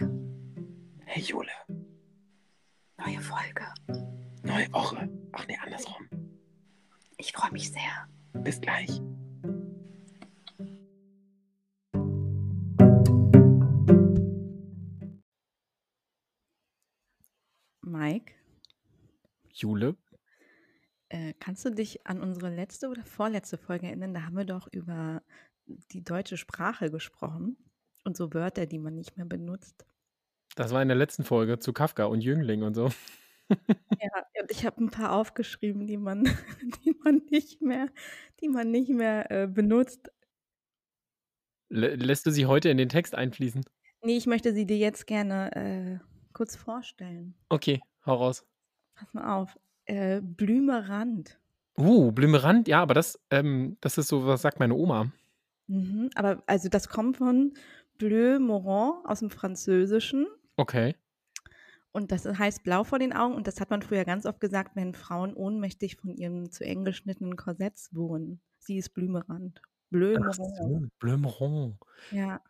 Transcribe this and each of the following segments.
Mike, Hey Jule, neue Folge. neue Woche. Ach nee, andersrum. Ich freue mich sehr. Bis gleich. Mike, Jule? äh, kannst du dich an unsere letzte oder vorletzte Folge erinnern? Da haben wir doch über die deutsche Sprache gesprochen und so Wörter, die man nicht mehr benutzt. Das war in der letzten Folge zu Kafka und Jüngling und so. Ja, und ich habe ein paar aufgeschrieben, die man, die man nicht mehr, die man nicht mehr äh, benutzt. Lä lässt du sie heute in den Text einfließen? Nee, ich möchte sie dir jetzt gerne äh, kurz vorstellen. Okay, hau raus. Pass mal auf. Äh, Blümerand. Uh, Blümerand, ja, aber das, ähm, das ist so, was sagt meine Oma. Mhm, aber also das kommt von Bleu Morand aus dem Französischen. Okay. Und das heißt blau vor den Augen. Und das hat man früher ganz oft gesagt, wenn Frauen ohnmächtig von ihren zu eng geschnittenen Korsetts wurden. Sie ist Blümerand. So, Blümerand. Ja.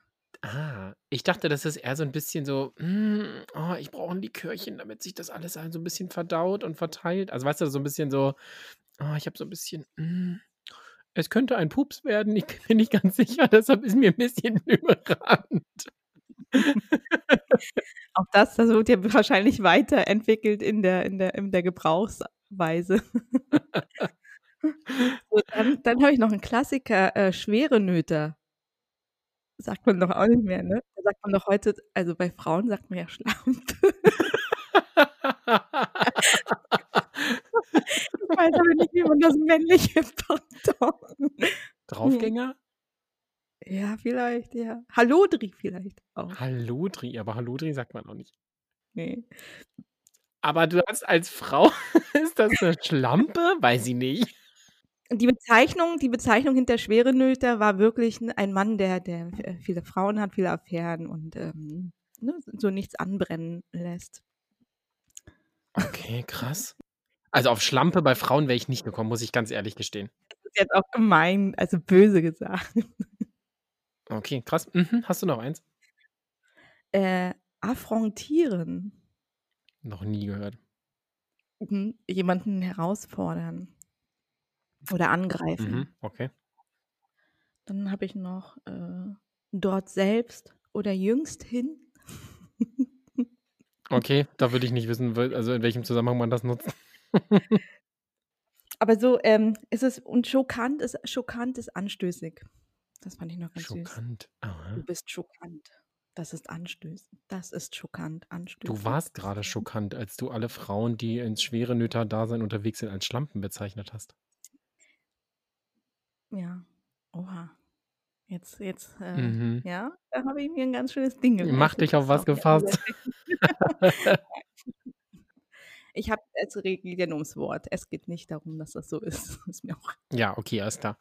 Ah, ich dachte, das ist eher so ein bisschen so, mm, oh, ich brauche ein Likörchen, damit sich das alles so ein bisschen verdaut und verteilt. Also weißt du, so ein bisschen so, oh, ich habe so ein bisschen, mm, es könnte ein Pups werden, ich bin mir nicht ganz sicher, deshalb ist mir ein bisschen Blümerand. Auch das, das wird ja wahrscheinlich weiterentwickelt in der, in der, in der Gebrauchsweise. so, dann dann habe ich noch einen Klassiker, äh, schwere Nöter. Sagt man doch auch nicht mehr, ne? Da sagt man doch heute, also bei Frauen sagt man ja Schlampe. Ich weiß aber nicht, wie man das männliche Pendant. Draufgänger? Ja, vielleicht, ja. Hallodri vielleicht auch. Hallodri, aber Hallodri sagt man auch nicht. Nee. Aber du hast als Frau, ist das eine Schlampe? Weiß ich nicht. Die Bezeichnung, die Bezeichnung hinter Schwerenöter war wirklich ein Mann, der, der äh, viele Frauen hat, viele Affären und ähm, ne, so nichts anbrennen lässt. Okay, krass. Also auf Schlampe bei Frauen wäre ich nicht gekommen, muss ich ganz ehrlich gestehen. Das ist jetzt auch gemein, also böse gesagt. Okay, krass. Mhm. Hast du noch eins? Äh, affrontieren. Noch nie gehört. Mhm. Jemanden herausfordern oder angreifen. Mhm. Okay. Dann habe ich noch äh, dort selbst oder jüngst hin. Okay, da würde ich nicht wissen, also in welchem Zusammenhang man das nutzt. Aber so ähm, ist es und schokant ist schokant ist anstößig. Das fand ich noch ganz süß. Schockant. Du bist schokant. Das ist anstößend. Das ist schockant, anstößend. Du warst gerade schockant, als du alle Frauen, die ins schwere Nöter-Dasein unterwegs sind, als Schlampen bezeichnet hast. Ja. Oha. Jetzt, jetzt, äh, Mhm. ja, da habe ich mir ein ganz schönes Ding geleistet. Mach dich auf was gefasst. Ich habe es Regeln ums Wort. Es geht nicht darum, dass das so ist. ist mir auch. Ja, okay, alles klar.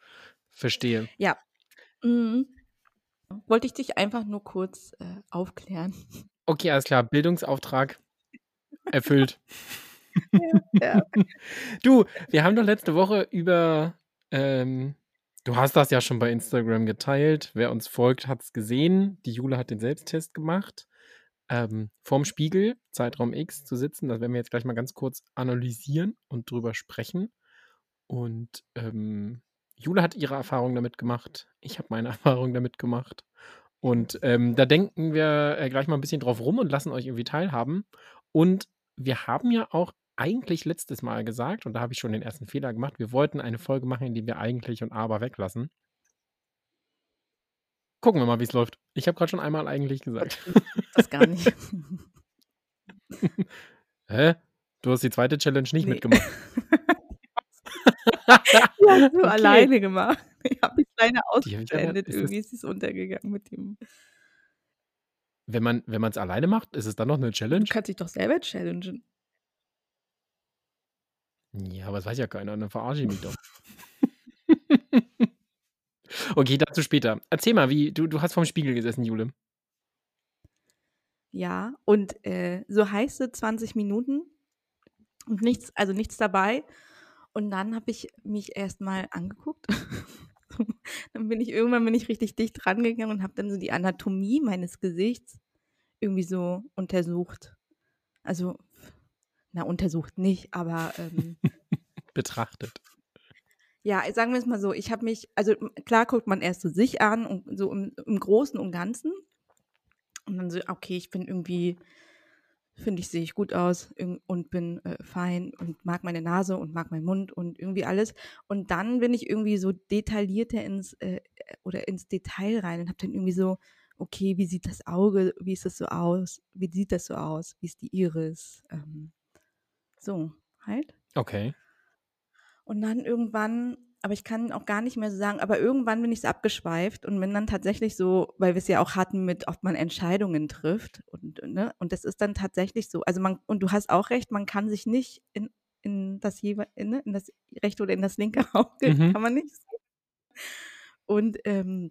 Verstehe. Ja. Mhm. Wollte ich dich einfach nur kurz äh, aufklären. Okay, alles klar. Bildungsauftrag erfüllt. ja. Du, wir haben doch letzte Woche über, ähm, du hast das ja schon bei Instagram geteilt. Wer uns folgt, hat es gesehen. Die Jule hat den Selbsttest gemacht. Ähm, vorm Spiegel, Zeitraum X zu sitzen. Das werden wir jetzt gleich mal ganz kurz analysieren und drüber sprechen. Und ähm, Jule hat ihre Erfahrung damit gemacht. Ich habe meine Erfahrung damit gemacht. Und ähm, da denken wir äh, gleich mal ein bisschen drauf rum und lassen euch irgendwie teilhaben. Und wir haben ja auch eigentlich letztes Mal gesagt, und da habe ich schon den ersten Fehler gemacht, wir wollten eine Folge machen, in der wir eigentlich und aber weglassen. Gucken wir mal, wie es läuft. Ich habe gerade schon einmal eigentlich gesagt. Das gar nicht. Hä? Du hast die zweite Challenge nicht Nee. mitgemacht. Die hast du Okay. alleine gemacht. Ich habe mich aber- ausgeblendet. Irgendwie ist es untergegangen mit dem. Wenn man wenn es alleine macht, ist es dann noch eine Du Challenge? kannst dich doch selber challengen. Ja, aber das weiß ja keiner, dann verarsche ich mich doch. okay, dazu später. Erzähl mal, wie du, du hast vorm Spiegel gesessen, Jule. Ja, und äh, so heiße 20 Minuten und nichts, also nichts dabei. Und dann habe ich mich erstmal angeguckt. dann bin ich irgendwann bin ich richtig dicht rangegangen und habe dann so die Anatomie meines Gesichts irgendwie so untersucht. Also, na, untersucht nicht, aber ähm, Betrachtet. ja, sagen wir es mal so, ich habe mich, also klar guckt man erst so sich an und so im, im Großen und Ganzen. Und dann so, okay, ich bin irgendwie, finde ich, sehe ich gut aus und bin äh, fein und mag meine Nase und mag meinen Mund und irgendwie alles. Und dann bin ich irgendwie so detaillierter ins äh, oder ins Detail rein und habe dann irgendwie so, okay, wie sieht das Auge, wie ist das so aus, wie sieht das so aus, wie ist die Iris, ähm, so halt. Okay. Und dann irgendwann, aber ich kann auch gar nicht mehr so sagen, aber irgendwann bin ich so abgeschweift und bin dann tatsächlich so, weil wir es ja auch hatten mit, ob man Entscheidungen trifft und, ne, und das ist dann tatsächlich so. Also man, und du hast auch recht, man kann sich nicht in, in das jeweil, in, ne, in das rechte oder in das linke Auge, Mhm. kann man nicht. Und ähm,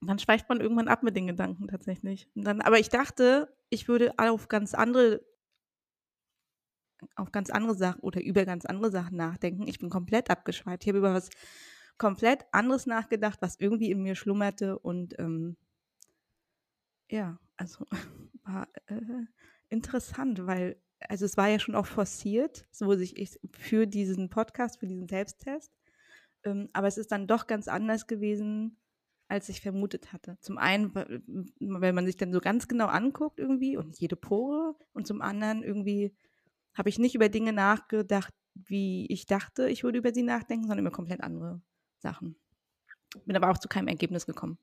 dann schweift man irgendwann ab mit den Gedanken tatsächlich. Und dann, aber ich dachte, ich würde auf ganz andere auf ganz andere Sachen oder über ganz andere Sachen nachdenken. Ich bin komplett abgeschweift. Ich habe über was komplett anderes nachgedacht, was irgendwie in mir schlummerte und ähm, ja, also war äh, interessant, weil also es war ja schon auch forciert, so sich ich für diesen Podcast, für diesen Selbsttest, ähm, aber es ist dann doch ganz anders gewesen, als ich vermutet hatte. Zum einen, weil weil man sich dann so ganz genau anguckt irgendwie und jede Pore und zum anderen irgendwie habe ich nicht über Dinge nachgedacht, wie ich dachte, ich würde über sie nachdenken, sondern über komplett andere Sachen. Bin aber auch zu keinem Ergebnis gekommen.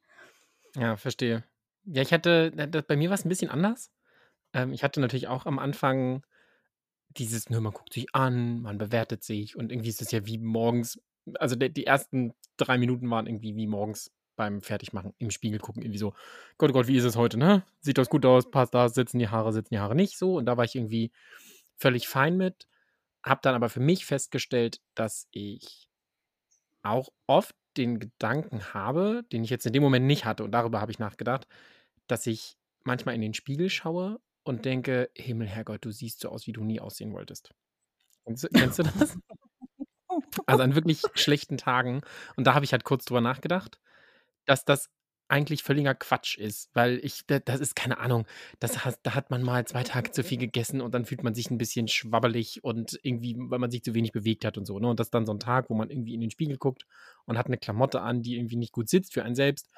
Ja, verstehe. Ja, ich hatte, bei mir war es ein bisschen anders. Ähm, ich hatte natürlich auch am Anfang dieses, ne, man guckt sich an, man bewertet sich und irgendwie ist es ja wie morgens, also der, die ersten drei Minuten waren irgendwie wie morgens beim Fertigmachen im Spiegel gucken, irgendwie so, Gott, Gott, wie ist es heute, ne? Sieht das gut aus, passt das, sitzen die Haare, sitzen die Haare nicht so und da war ich irgendwie völlig fein mit, habe dann aber für mich festgestellt, dass ich auch oft den Gedanken habe, den ich jetzt in dem Moment nicht hatte, und darüber habe ich nachgedacht, dass ich manchmal in den Spiegel schaue und denke, Himmel, Herrgott, du siehst so aus, wie du nie aussehen wolltest. Kennst du, kennst du das? Also an wirklich schlechten Tagen. Und da habe ich halt kurz drüber nachgedacht, dass das eigentlich völliger Quatsch ist, weil ich, da- das ist keine Ahnung, das hat, da hat man mal zwei Tage zu viel gegessen und dann fühlt man sich ein bisschen schwabbelig und irgendwie, weil man sich zu wenig bewegt hat und so. Ne? Und das ist dann so ein Tag, wo man irgendwie in den Spiegel guckt und hat eine Klamotte an, die irgendwie nicht gut sitzt für einen selbst.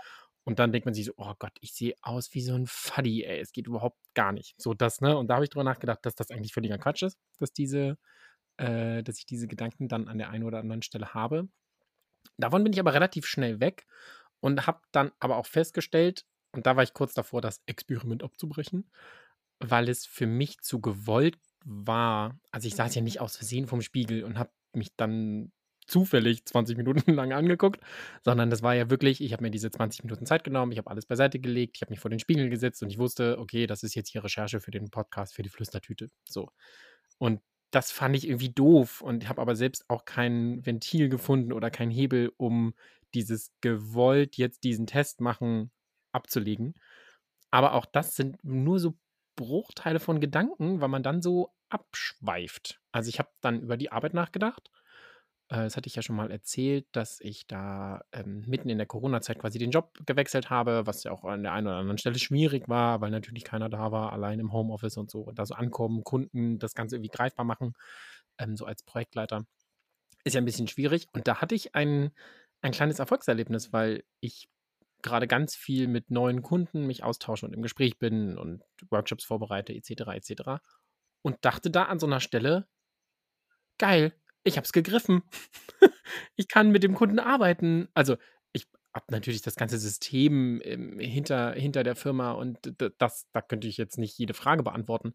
Und dann denkt man sich so, oh Gott, ich sehe aus wie so ein Faddy, ey, es geht überhaupt gar nicht. So das, ne? Und da habe ich drüber nachgedacht, dass das eigentlich völliger Quatsch ist, dass diese, äh, dass ich diese Gedanken dann an der einen oder anderen Stelle habe. Davon bin ich aber relativ schnell weg und habe dann aber auch festgestellt, und da war ich kurz davor, das Experiment abzubrechen, weil es für mich zu gewollt war. Also ich saß ja nicht aus Versehen vorm Spiegel und habe mich dann zufällig 20 Minuten lang angeguckt, sondern das war ja wirklich, ich habe mir diese 20 Minuten Zeit genommen, ich habe alles beiseite gelegt, ich habe mich vor den Spiegel gesetzt und ich wusste, okay, das ist jetzt hier Recherche für den Podcast, für die Flüstertüte. So. Und das fand ich irgendwie doof und habe aber selbst auch kein Ventil gefunden oder kein Hebel, um dieses gewollt jetzt diesen Test machen abzulegen. Aber auch das sind nur so Bruchteile von Gedanken, weil man dann so abschweift. Also ich habe dann über die Arbeit nachgedacht. Äh, Das hatte ich ja schon mal erzählt, dass ich da ähm, mitten in der Corona-Zeit quasi den Job gewechselt habe, was ja auch an der einen oder anderen Stelle schwierig war, weil natürlich keiner da war, allein im Homeoffice und so. Und da so ankommen, Kunden, das Ganze irgendwie greifbar machen, ähm, so als Projektleiter. Ist ja ein bisschen schwierig. Und da hatte ich ein, ein kleines Erfolgserlebnis, weil ich gerade ganz viel mit neuen Kunden mich austausche und im Gespräch bin und Workshops vorbereite, etc., etc. Und dachte da an so einer Stelle, geil, ich habe es gegriffen. ich kann mit dem Kunden arbeiten. Also ich habe natürlich das ganze System ähm, hinter, hinter der Firma und das, da könnte ich jetzt nicht jede Frage beantworten.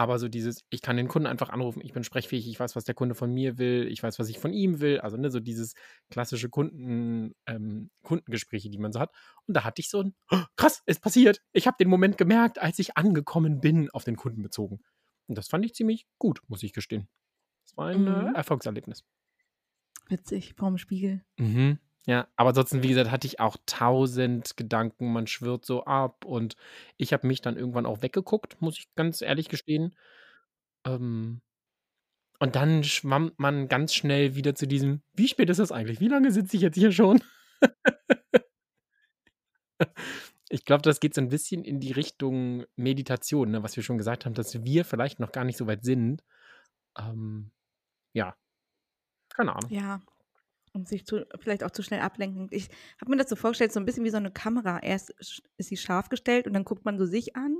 Aber so dieses, ich kann den Kunden einfach anrufen, ich bin sprechfähig, ich weiß, was der Kunde von mir will, ich weiß, was ich von ihm will. Also ne, so dieses klassische Kunden, ähm, Kundengespräche, die man so hat. Und da hatte ich so ein, "Oh, krass, es passiert. Ich habe den Moment gemerkt, als ich angekommen bin, auf den Kunden bezogen. Und das fand ich ziemlich gut, muss ich gestehen. Das war ein Mhm. äh, Erfolgserlebnis. Witzig, vorm Spiegel. Mhm. Ja, aber ansonsten, wie gesagt, hatte ich auch tausend Gedanken, man schwirrt so ab und ich habe mich dann irgendwann auch weggeguckt, muss ich ganz ehrlich gestehen. Ähm, und dann schwamm man ganz schnell wieder zu diesem, wie spät ist das eigentlich? Wie lange sitze ich jetzt hier schon? Ich glaube, das geht so ein bisschen in die Richtung Meditation, ne, was wir schon gesagt haben, dass wir vielleicht noch gar nicht so weit sind. Ähm, ja. Keine Ahnung. Ja. Und sich zu, vielleicht auch zu schnell ablenken. Ich habe mir das so vorgestellt, so ein bisschen wie so eine Kamera. Erst ist sie scharf gestellt und dann guckt man so sich an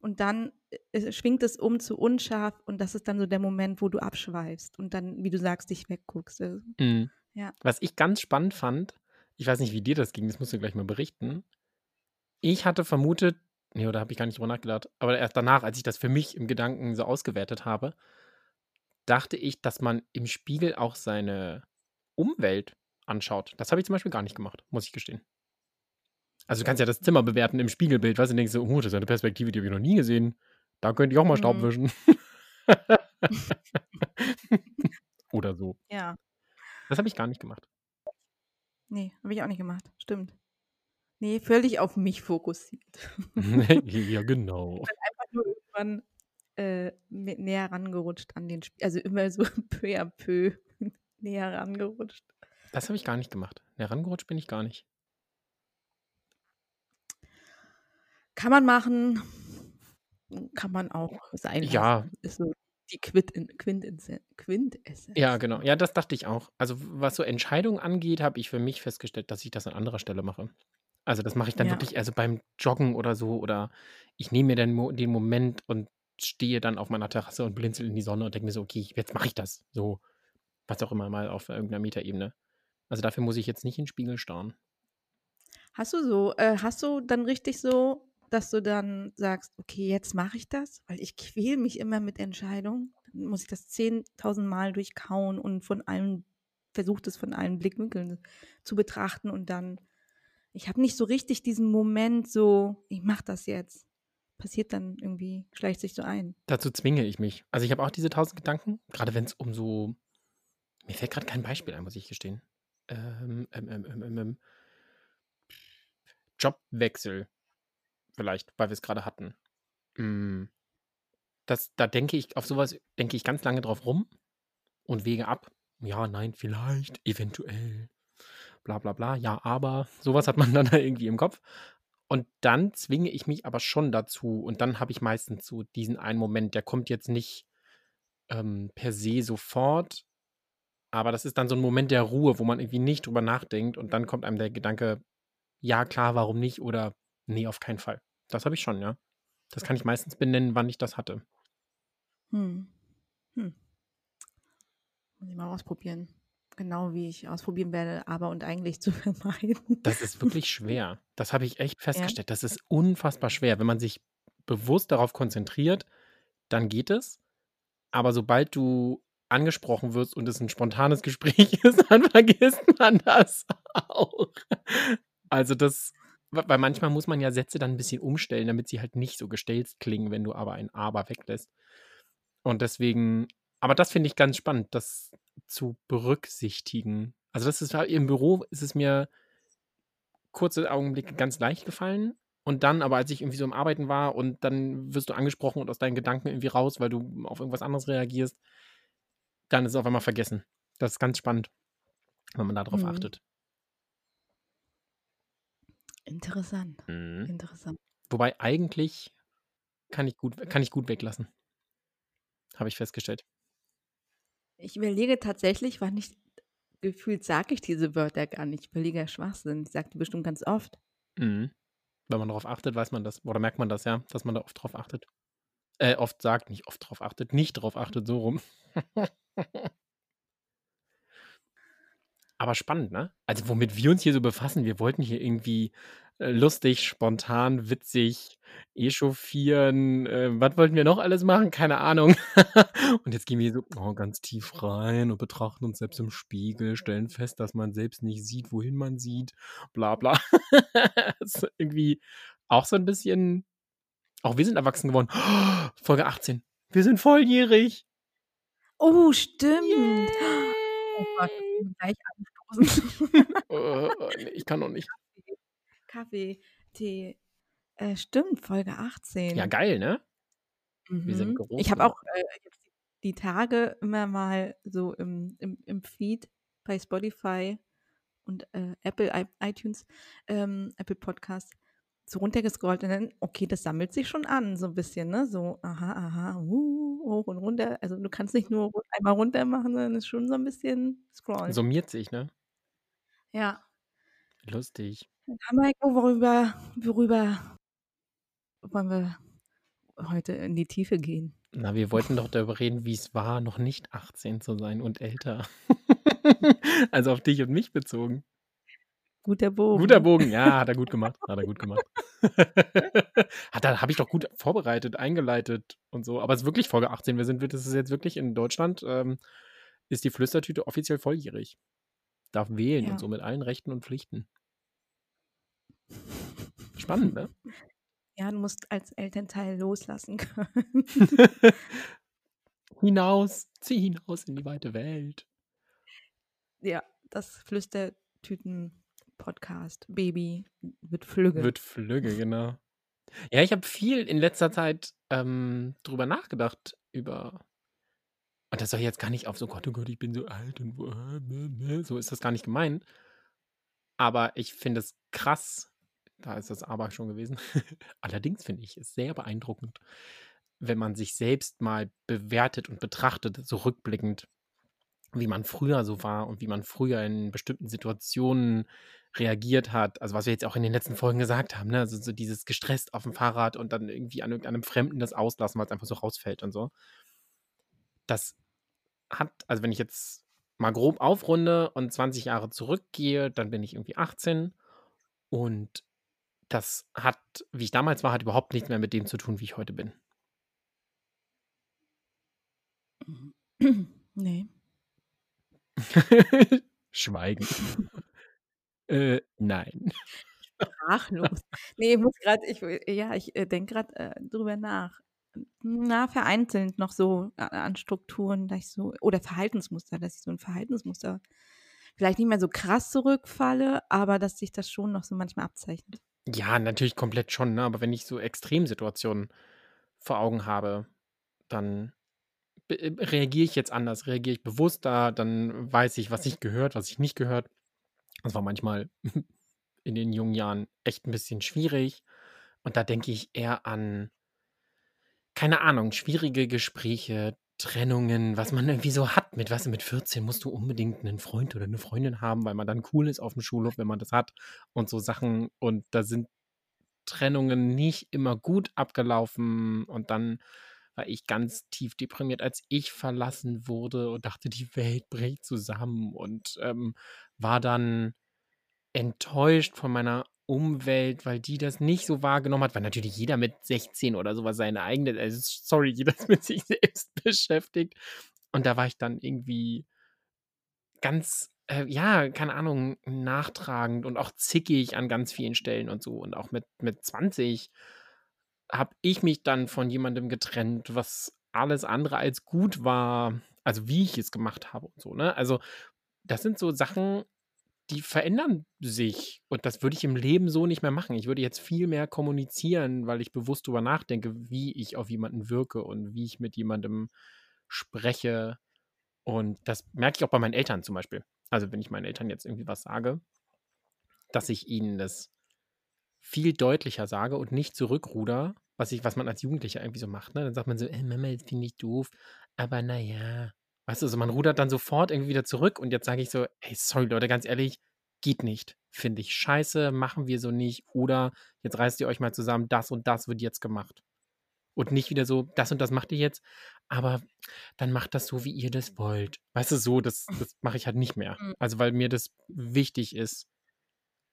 und dann äh, schwingt es um zu unscharf und das ist dann so der Moment, wo du abschweifst und dann, wie du sagst, dich wegguckst. Also, Mhm. Ja. Was ich ganz spannend fand, ich weiß nicht, wie dir das ging, das musst du gleich mal berichten. Ich hatte vermutet, nee, oder habe ich gar nicht drüber nachgedacht, aber erst danach, als ich das für mich im Gedanken so ausgewertet habe, dachte ich, dass man im Spiegel auch seine Umwelt anschaut. Das habe ich zum Beispiel gar nicht gemacht, muss ich gestehen. Also du kannst ja das Zimmer bewerten im Spiegelbild, weißt du, und denkst so, oh, das ist eine Perspektive, die habe ich noch nie gesehen. Da könnte ich auch mal Staub Mhm. wischen. Oder so. Ja. Das habe ich gar nicht gemacht. Nee, habe ich auch nicht gemacht. Stimmt. Nee, völlig auf mich fokussiert. ja, genau. Einfach nur irgendwann äh, näher rangerutscht an den Spiel. Also immer so peu à peu näher rangerutscht. Das habe ich gar nicht gemacht. Herangerutscht bin ich gar nicht. Kann man machen, kann man auch sein lassen. Ja. Ist so die Quint Quintessenz. Quintessenz. Ja, genau. Ja, das dachte ich auch. Also, was so Entscheidungen angeht, habe ich für mich festgestellt, dass ich das an anderer Stelle mache. Also, das mache ich dann Ja. wirklich, also beim Joggen oder so, oder ich nehme mir dann Mo den Moment und stehe dann auf meiner Terrasse und blinzel in die Sonne und denke mir so, okay, jetzt mache ich das. So, was auch immer mal auf irgendeiner Metaebene. Also dafür muss ich jetzt nicht in den Spiegel starren. Hast du so, äh, hast du dann richtig so, dass du dann sagst, okay, jetzt mache ich das, weil ich quäl mich immer mit Entscheidungen. Dann muss ich das 10.000 Mal durchkauen und von allen, versucht es von allen Blickwinkeln zu betrachten und dann, ich habe nicht so richtig diesen Moment so, ich mache das jetzt. Passiert dann irgendwie, schleicht sich so ein. Dazu zwinge ich mich. Also ich habe auch diese tausend Gedanken, gerade wenn es um so, mir fällt gerade kein Beispiel ein, muss ich gestehen. Ähm, ähm, ähm, ähm, ähm, ähm. Jobwechsel, vielleicht, weil wir es gerade hatten. Mm. Das, da denke ich, auf sowas denke ich ganz lange drauf rum und wege ab. Ja, nein, vielleicht, eventuell, bla bla bla, ja, aber, sowas hat man dann da irgendwie im Kopf. Und dann zwinge ich mich aber schon dazu und dann habe ich meistens so diesen einen Moment, der kommt jetzt nicht ähm, per se sofort, aber das ist dann so ein Moment der Ruhe, wo man irgendwie nicht drüber nachdenkt und dann kommt einem der Gedanke, ja klar, warum nicht oder nee, auf keinen Fall. Das habe ich schon, ja. Das kann ich meistens benennen, wann ich das hatte. Hm. Hm. Muss ich mal ausprobieren. Genau wie ich ausprobieren werde, aber und eigentlich zu vermeiden. Das ist wirklich schwer. Das habe ich echt festgestellt. Das ist unfassbar schwer. Wenn man sich bewusst darauf konzentriert, dann geht es. Aber sobald du angesprochen wirst und es ein spontanes Gespräch ist, dann vergisst man das auch. Also das, weil manchmal muss man ja Sätze dann ein bisschen umstellen, damit sie halt nicht so gestellt klingen, wenn du aber ein Aber weglässt. Und deswegen, aber das finde ich ganz spannend, das zu berücksichtigen. Also das ist im Büro ist es mir kurze Augenblicke ganz leicht gefallen. Und dann, aber als ich irgendwie so im Arbeiten war und dann wirst du angesprochen und aus deinen Gedanken irgendwie raus, weil du auf irgendwas anderes reagierst, dann ist es auf einmal vergessen. Das ist ganz spannend, wenn man darauf Mhm. achtet. Interessant. Mhm. Interessant. Wobei eigentlich kann ich gut, kann ich gut weglassen. Habe ich festgestellt. Ich überlege tatsächlich, wann ich gefühlt sage ich diese Wörter gar nicht. Ich überlege Schwachsinn. Ich sage die bestimmt ganz oft. Mhm. Wenn man darauf achtet, weiß man das. Oder merkt man das, ja, dass man da oft drauf achtet. Äh, oft sagt, nicht oft drauf achtet, nicht drauf achtet, so rum. Aber spannend, ne? Also, womit wir uns hier so befassen, wir wollten hier irgendwie äh, lustig, spontan, witzig, echauffieren. Äh, was wollten wir noch alles machen? Keine Ahnung. und jetzt gehen wir so oh, ganz tief rein und betrachten uns selbst im Spiegel, stellen fest, dass man selbst nicht sieht, wohin man sieht, bla bla. das ist irgendwie auch so ein bisschen. Auch wir sind erwachsen geworden. Folge 18. Wir sind volljährig. Oh, stimmt. Oh Gott, ich bin gleich anstoßen. Äh, nee, ich kann noch nicht. Kaffee, Tee. Äh, stimmt, Folge 18. Ja, geil, ne? Wir sind Mhm. groß Ich habe auch äh, die Tage immer mal so im, im, im Feed bei Spotify und äh, Apple iTunes, ähm, Apple Podcast so runtergescrollt und dann, okay, das sammelt sich schon an, so ein bisschen, ne? So, aha, aha, uh, hoch und runter. Also du kannst nicht nur einmal runter machen, sondern es ist schon so ein bisschen scrollen. Summiert sich, ne? Ja. Lustig. Heiko, worüber, worüber wollen wir heute in die Tiefe gehen? Na, wir wollten doch darüber reden, wie es war, noch nicht 18 zu sein und älter. also auf dich und mich bezogen. Guter Bogen. Guter Bogen, ja, hat er gut gemacht. Hat er gut gemacht. hat er, habe ich doch gut vorbereitet, eingeleitet und so. Aber es ist wirklich Folge 18. Wir sind, das ist jetzt wirklich in Deutschland, ähm, ist die Flüstertüte offiziell volljährig. Darf wählen Ja. und so mit allen Rechten und Pflichten. Spannend, ne? Ja, du musst als Elternteil loslassen können. hinaus, zieh hinaus in die weite Welt. ja, das Flüstertüten-Podcast. Baby wird flügge. Wird flügge, genau. Ja, ich habe viel in letzter Zeit ähm, drüber nachgedacht, über. Und das soll jetzt gar nicht auf so, Gott, oh Gott, ich bin so alt und wo- so ist das gar nicht gemeint. Aber ich finde es krass, da ist das aber schon gewesen. Allerdings finde ich es sehr beeindruckend, wenn man sich selbst mal bewertet und betrachtet, so rückblickend, wie man früher so war und wie man früher in bestimmten Situationen reagiert hat. Also was wir jetzt auch in den letzten Folgen gesagt haben, ne? Also so dieses gestresst auf dem Fahrrad und dann irgendwie an irgendeinem Fremden das auslassen, weil es einfach so rausfällt und so. Das hat, also wenn ich jetzt mal grob aufrunde und 20 Jahre zurückgehe, dann bin ich irgendwie 18 und das hat, wie ich damals war, hat überhaupt nichts mehr mit dem zu tun, wie ich heute bin. nee. Schweigen. äh, nein. Sprachlos. nee, ich muss gerade, ich, ja, ich äh, denke gerade äh, drüber nach. Na, vereinzelt noch so an Strukturen, dass ich so, oder Verhaltensmuster, dass ich so ein Verhaltensmuster vielleicht nicht mehr so krass zurückfalle, aber dass sich das schon noch so manchmal abzeichnet. Ja, natürlich komplett schon, ne? aber wenn ich so Extremsituationen vor Augen habe, dann äh, reagiere ich jetzt anders, reagiere ich bewusster, dann weiß ich, was ich gehört, was ich nicht gehört. Das war manchmal in den jungen Jahren echt ein bisschen schwierig. Und da denke ich eher an, keine Ahnung, schwierige Gespräche, Trennungen, was man irgendwie so hat. Mit was mit 14 musst du unbedingt einen Freund oder eine Freundin haben, weil man dann cool ist auf dem Schulhof, wenn man das hat und so Sachen. Und da sind Trennungen nicht immer gut abgelaufen. Und dann war ich ganz tief deprimiert, als ich verlassen wurde und dachte, die Welt bricht zusammen und ähm, war dann enttäuscht von meiner Umwelt, weil die das nicht so wahrgenommen hat, weil natürlich jeder mit 16 oder sowas seine eigene, also sorry, jeder ist mit sich selbst beschäftigt. Und da war ich dann irgendwie ganz, äh, ja, keine Ahnung, nachtragend und auch zickig an ganz vielen Stellen und so. Und auch mit, mit 20 habe ich mich dann von jemandem getrennt, was alles andere als gut war, also wie ich es gemacht habe und so, ne? Also, das sind so Sachen, die verändern sich. Und das würde ich im Leben so nicht mehr machen. Ich würde jetzt viel mehr kommunizieren, weil ich bewusst darüber nachdenke, wie ich auf jemanden wirke und wie ich mit jemandem spreche. Und das merke ich auch bei meinen Eltern zum Beispiel. Also, wenn ich meinen Eltern jetzt irgendwie was sage, dass ich ihnen das viel deutlicher sage und nicht zurückruder, was, ich, was man als Jugendlicher irgendwie so macht. Ne? Dann sagt man so, ey, Mama, das finde ich doof, aber naja. Weißt du, also man rudert dann sofort irgendwie wieder zurück und jetzt sage ich so, ey, sorry Leute, ganz ehrlich, geht nicht. Finde ich scheiße, machen wir so nicht. Oder jetzt reißt ihr euch mal zusammen, das und das wird jetzt gemacht. Und nicht wieder so, das und das macht ihr jetzt, aber dann macht das so, wie ihr das wollt. Weißt du, so, das, das mache ich halt nicht mehr. Mhm. Also, weil mir das wichtig ist,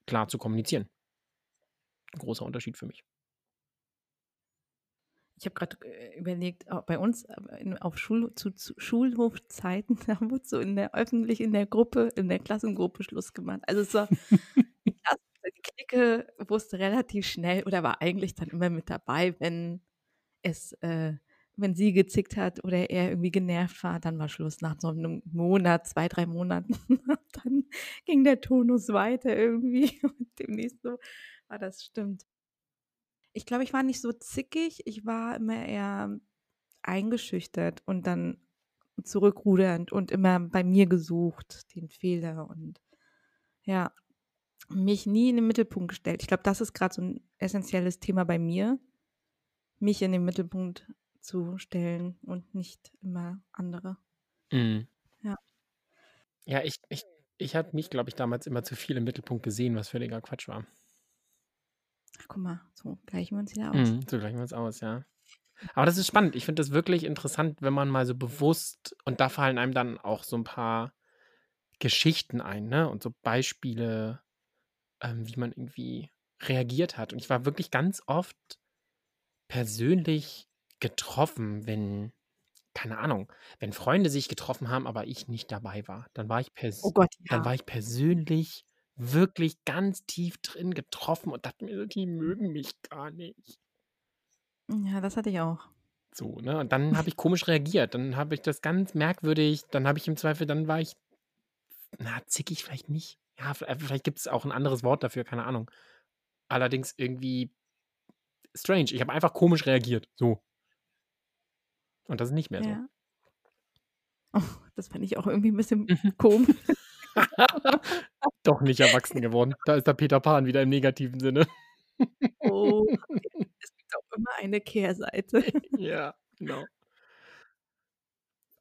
klar zu kommunizieren. Ein großer Unterschied für mich. Ich habe gerade äh, überlegt, bei uns auf Schul, zu, zu Schulhofzeiten, da wurde so in der öffentlich in der Gruppe, in der Klassengruppe Schluss gemacht. Also es war die, Klasse, die Clique wusste relativ schnell oder war eigentlich dann immer mit dabei, wenn es, äh, wenn sie gezickt hat oder er irgendwie genervt war, dann war Schluss nach so einem Monat, zwei, drei Monaten. dann ging der Tonus weiter irgendwie und demnächst so war das stimmt. Ich glaube, ich war nicht so zickig. Ich war immer eher eingeschüchtert und dann zurückrudernd und immer bei mir gesucht, den Fehler. Und ja, mich nie in den Mittelpunkt gestellt. Ich glaube, das ist gerade so ein essentielles Thema bei mir, mich in den Mittelpunkt zu stellen und nicht immer andere. Mhm. Ja. Ja, ich, ich, ich hatte mich, glaube ich, damals immer zu viel im Mittelpunkt gesehen, was völliger Quatsch war. Ach, guck mal, so gleichen wir uns wieder aus. Mhm, so gleichen wir uns aus, ja. Aber das ist spannend. Ich finde das wirklich interessant, wenn man mal so bewusst, und da fallen einem dann auch so ein paar Geschichten ein, ne? Und so Beispiele, ähm, wie man irgendwie reagiert hat. Und ich war wirklich ganz oft persönlich getroffen, wenn, keine Ahnung, wenn Freunde sich getroffen haben, aber ich nicht dabei war. Dann war ich, pers Oh Gott, dann ja. war ich persönlich wirklich ganz tief drin getroffen und dachte mir, die mögen mich gar nicht. Ja, das hatte ich auch. So, ne? Und dann habe ich komisch reagiert. Dann habe ich das ganz merkwürdig, dann habe ich im Zweifel, dann war ich, na, zickig vielleicht nicht. Ja, äh, vielleicht gibt es auch ein anderes Wort dafür, keine Ahnung. Allerdings irgendwie strange. Ich habe einfach komisch reagiert. So. Und das ist nicht mehr so. Ja. Oh, das fand ich auch irgendwie ein bisschen Mhm. komisch. Doch nicht erwachsen geworden. Da ist der Peter Pan wieder im negativen Sinne. Oh, es gibt auch immer eine Kehrseite. ja, genau.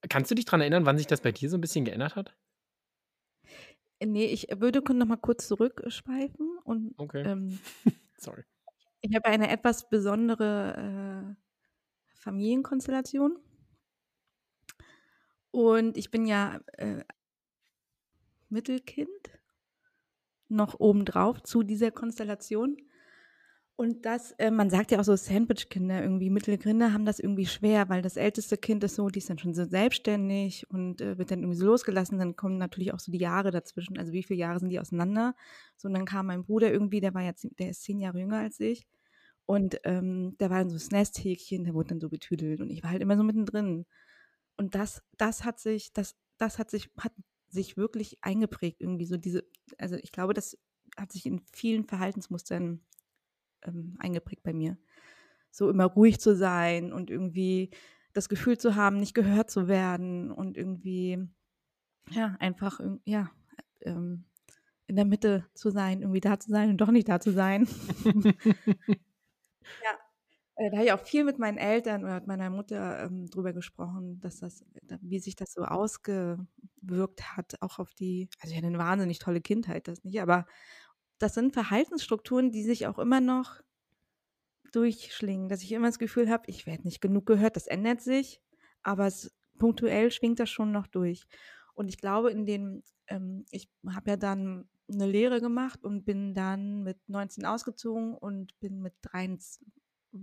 Kannst du dich daran erinnern, wann sich das bei dir so ein bisschen geändert hat? Nee, ich würde noch mal kurz zurückschweifen und Okay. ähm, Sorry. ich habe eine etwas besondere äh, Familienkonstellation. Und ich bin ja äh, Mittelkind noch obendrauf zu dieser Konstellation. Und das, äh, man sagt ja auch so Sandwich-Kinder irgendwie, Mittelkinder haben das irgendwie schwer, weil das älteste Kind ist so, die ist dann schon so selbstständig und äh, wird dann irgendwie so losgelassen. Dann kommen natürlich auch so die Jahre dazwischen. Also wie viele Jahre sind die auseinander? So, und dann kam mein Bruder irgendwie, der war jetzt, der ist zehn Jahre jünger als ich. Und ähm, der war dann so das Nesthäkchen, der wurde dann so betüdelt und ich war halt immer so mittendrin. Und das, das hat sich, das, das hat sich, hat sich wirklich eingeprägt, irgendwie so diese, also ich glaube, das hat sich in vielen Verhaltensmustern ähm, eingeprägt bei mir. So immer ruhig zu sein und irgendwie das Gefühl zu haben, nicht gehört zu werden und irgendwie, ja, einfach, ja, ähm, in der Mitte zu sein, irgendwie da zu sein und doch nicht da zu sein. ja, da habe ich auch viel mit meinen Eltern oder mit meiner Mutter ähm, drüber gesprochen, dass das, da- wie sich das so ausgewirkt hat, auch auf die, also ich hatte eine wahnsinnig tolle Kindheit, das nicht, aber das sind Verhaltensstrukturen, die sich auch immer noch durchschlingen, dass ich immer das Gefühl habe, ich werde nicht genug gehört, das ändert sich, aber es, punktuell schwingt das schon noch durch. Und ich glaube, in den, ähm, ich habe ja dann eine Lehre gemacht und bin dann mit 19 ausgezogen und bin mit 23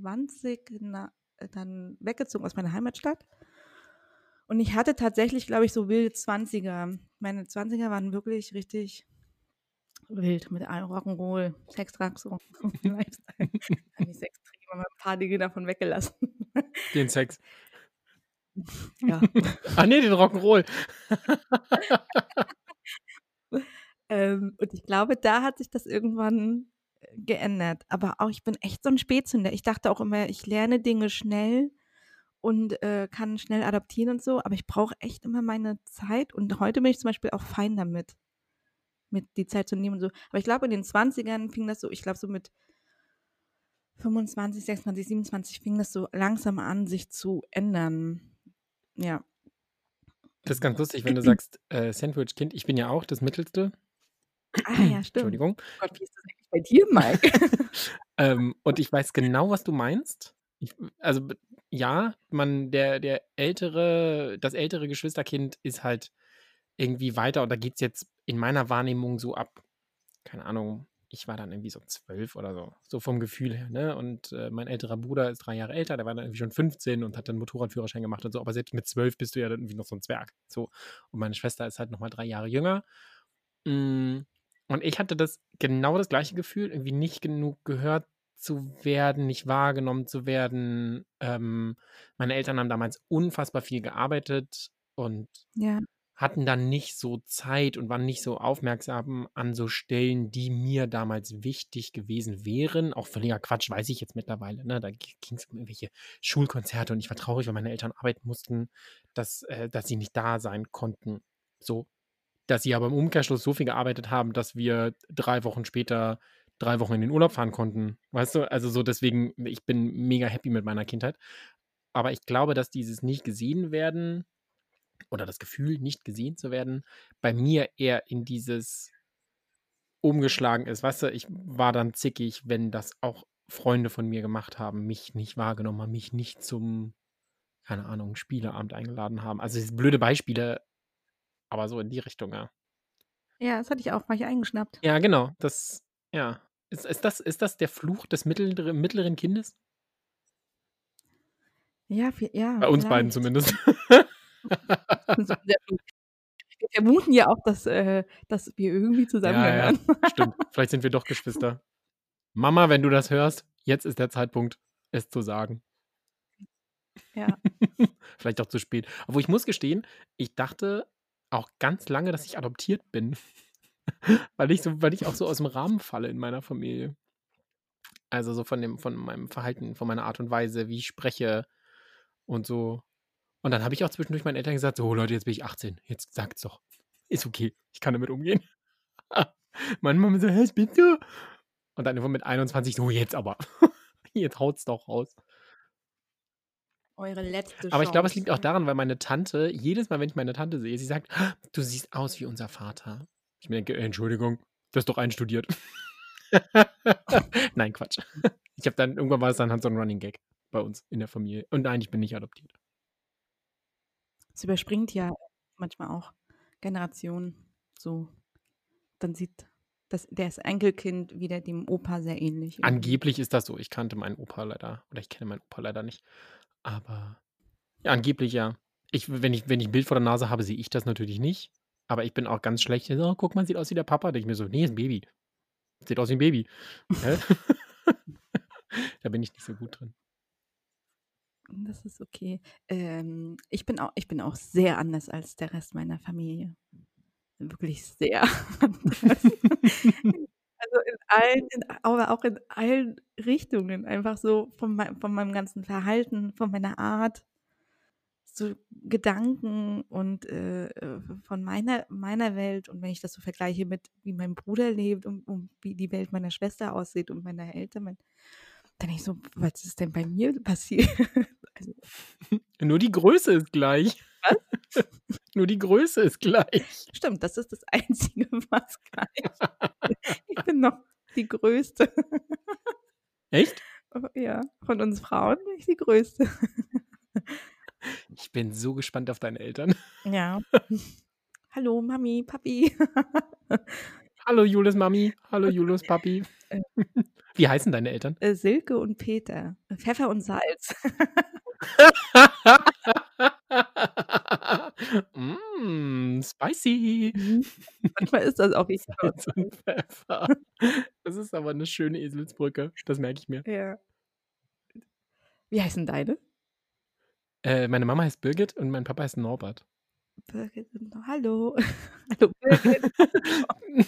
na, äh, dann weggezogen aus meiner Heimatstadt. Und ich hatte tatsächlich, glaube ich, so wilde 20er. Meine 20er waren wirklich richtig wild mit allem Rock'n'Roll, Sex, Drugs, und Lifestyle. So extrem, aber ein paar Dinge davon weggelassen. Den Sex. ja. Ah, nee, den Rock'n'Roll. ähm, und ich glaube, da hat sich das irgendwann geändert. Aber auch, ich bin echt so ein Spätzünder. Ich dachte auch immer, ich lerne Dinge schnell und äh, kann schnell adaptieren und so, aber ich brauche echt immer meine Zeit und heute bin ich zum Beispiel auch fein damit, mit die Zeit zu nehmen und so. Aber ich glaube, in den 20ern fing das so, ich glaube so mit 25, 26, 27 fing das so langsam an, sich zu ändern. Ja. Das ist ganz lustig, wenn du sagst, äh, Sandwich-Kind. Ich bin ja auch das Mittelste. Ah ja, stimmt. Entschuldigung. Oh Gott, wie ist das eigentlich bei dir, Mike? Ähm, und ich weiß genau, was du meinst. Ich, also ja, man, der, der ältere, das ältere Geschwisterkind ist halt irgendwie weiter und da geht es jetzt in meiner Wahrnehmung so ab, keine Ahnung, ich war dann irgendwie so zwölf oder so, so vom Gefühl her, ne? Und äh, mein älterer Bruder ist drei Jahre älter, der war dann irgendwie schon 15 und hat dann Motorradführerschein gemacht und so, aber selbst mit zwölf bist du ja dann irgendwie noch so ein Zwerg. So. Und meine Schwester ist halt nochmal drei Jahre jünger. Mm, Und ich hatte das genau das gleiche Gefühl, irgendwie nicht genug gehört zu werden, nicht wahrgenommen zu werden. Ähm, meine Eltern haben damals unfassbar viel gearbeitet und ja. hatten dann nicht so Zeit und waren nicht so aufmerksam an so Stellen, die mir damals wichtig gewesen wären. Auch völliger Quatsch, weiß ich jetzt mittlerweile. Ne? Da ging es um irgendwelche Schulkonzerte und ich war traurig, weil meine Eltern arbeiten mussten, dass, äh, dass sie nicht da sein konnten. So. Dass sie aber im Umkehrschluss so viel gearbeitet haben, dass wir drei Wochen später drei Wochen in den Urlaub fahren konnten. Weißt du? Also so deswegen, ich bin mega happy mit meiner Kindheit. Aber ich glaube, dass dieses nicht gesehen werden oder das Gefühl, nicht gesehen zu werden, bei mir eher in dieses umgeschlagen ist. Weißt du, ich war dann zickig, wenn das auch Freunde von mir gemacht haben, mich nicht wahrgenommen haben, mich nicht zum, keine Ahnung, Spieleabend eingeladen haben. Also blöde Beispiele, aber so in die Richtung, ja. Ja, das hatte ich auch, war ich eingeschnappt. Ja, genau. Das, ja. Ist, ist, das, ist das der Fluch des mittleren, mittleren Kindes? Ja, vi- ja. Bei uns beiden vielleicht. zumindest. Der Fluch. Wir vermuten ja auch, dass, äh, dass wir irgendwie ja, ja, zusammengehören. stimmt. Vielleicht sind wir doch Geschwister. Mama, wenn du das hörst, jetzt ist der Zeitpunkt, es zu sagen. Ja. Vielleicht auch zu spät. Obwohl ich muss gestehen, ich dachte auch ganz lange, dass ich adoptiert bin. weil, ich so, weil ich auch so aus dem Rahmen falle in meiner Familie. Also so von, dem, von meinem Verhalten, von meiner Art und Weise, wie ich spreche und so. Und dann habe ich auch zwischendurch meinen Eltern gesagt, so Leute, jetzt bin ich 18, jetzt sagt's doch. Ist okay, ich kann damit umgehen. Meine Mama so, bist du? Und dann irgendwann mit 21, so jetzt aber. jetzt haut's doch raus. Eure letzte Aber ich glaube, es liegt auch daran, weil meine Tante, jedes Mal, wenn ich meine Tante sehe, sie sagt, "Ah, du siehst aus wie unser Vater. Ich mir denke, Entschuldigung, du hast doch einstudiert. nein, Quatsch. Ich habe dann, irgendwann war es dann halt so ein Running Gag bei uns in der Familie. Und nein, ich bin nicht adoptiert. Es überspringt ja manchmal auch Generationen. So, dann sieht das, das Enkelkind wieder dem Opa sehr ähnlich. Angeblich ist das so. Ich kannte meinen Opa leider, oder ich kenne meinen Opa leider nicht. Aber ja, angeblich ja. Ich, wenn, ich, wenn ich ein Bild vor der Nase habe, sehe ich das natürlich nicht. Aber ich bin auch ganz schlecht. So, guck mal, sieht aus wie der Papa. Denke ich mir so, nee, ist ein Baby. Sieht aus wie ein Baby. Da bin ich nicht so gut drin. Das ist okay. Ähm, ich, bin auch, ich bin auch sehr anders als der Rest meiner Familie. Wirklich sehr anders. Allen, in, aber auch in allen Richtungen. Einfach so von, mein, von meinem ganzen Verhalten, von meiner Art, so Gedanken und äh, äh, von meiner, meiner Welt. Und wenn ich das so vergleiche mit, wie mein Bruder lebt und, und wie die Welt meiner Schwester aussieht und meiner Eltern, mein, dann denke ich so, was ist denn bei mir passiert? also, Nur die Größe ist gleich. Was? Nur die Größe ist gleich. Stimmt, das ist das Einzige, was gleich. Ich bin noch die Größte. Echt? Ja, von uns Frauen bin ich die Größte. Ich bin so gespannt auf deine Eltern. Ja. Hallo, Mami, Papi. Hallo Julis Mami. Hallo Julius Papi. Wie heißen deine Eltern? Äh, Silke und Peter. Pfeffer und Salz. mm, spicy. Mhm. Manchmal ist das auch wie Salz und Pfeffer. Das ist aber eine schöne Eselsbrücke. Das merke ich mir. Ja. Wie heißen deine? Äh, meine Mama heißt Birgit und mein Papa heißt Norbert. Birgit und Hallo. Hallo Birgit.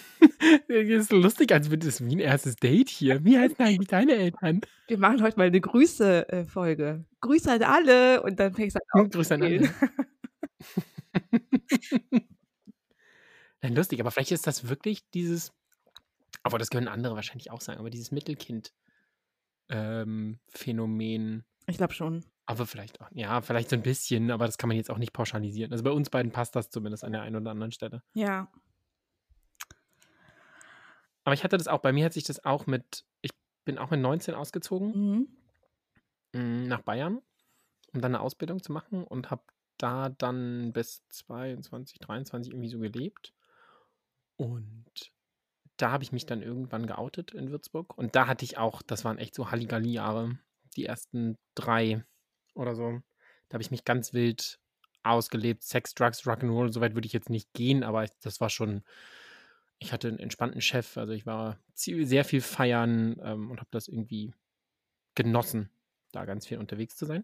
Das ist so lustig, als würde es wie ein erstes Date hier. Wie heißen eigentlich deine Eltern? Wir machen heute mal eine Grüße-Folge. Grüße an alle und dann fängst du an Grüße an alle. Nein, lustig, aber vielleicht ist das wirklich dieses, aber das können andere wahrscheinlich auch sagen, aber dieses Mittelkind-Phänomen, Ich glaube schon. Aber vielleicht auch, ja, vielleicht so ein bisschen, aber das kann man jetzt auch nicht pauschalisieren. Also bei uns beiden passt das zumindest an der einen oder anderen Stelle. Ja. Aber ich hatte das auch, bei mir hat sich das auch mit, ich bin auch mit 19 ausgezogen Mhm. mm, nach Bayern, um dann eine Ausbildung zu machen und habe da dann bis 22, 23 irgendwie so gelebt. Und da habe ich mich dann irgendwann geoutet in Würzburg. Und da hatte ich auch, das waren echt so Halligalli-Jahre, die ersten drei oder so. Da habe ich mich ganz wild ausgelebt. Sex, Drugs, Rock'n'Roll, so weit würde ich jetzt nicht gehen, aber das war schon, ich hatte einen entspannten Chef. Also ich war sehr viel feiern ähm, und habe das irgendwie genossen, da ganz viel unterwegs zu sein.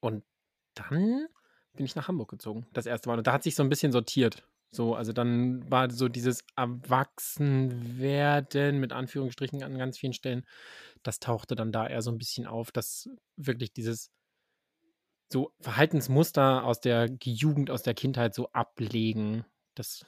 Und dann bin ich nach Hamburg gezogen, das erste Mal. Und da hat sich so ein bisschen sortiert. So, also dann war so dieses Erwachsenwerden mit Anführungsstrichen an ganz vielen Stellen, das tauchte dann da eher so ein bisschen auf, dass wirklich dieses so Verhaltensmuster aus der Jugend, aus der Kindheit so ablegen Das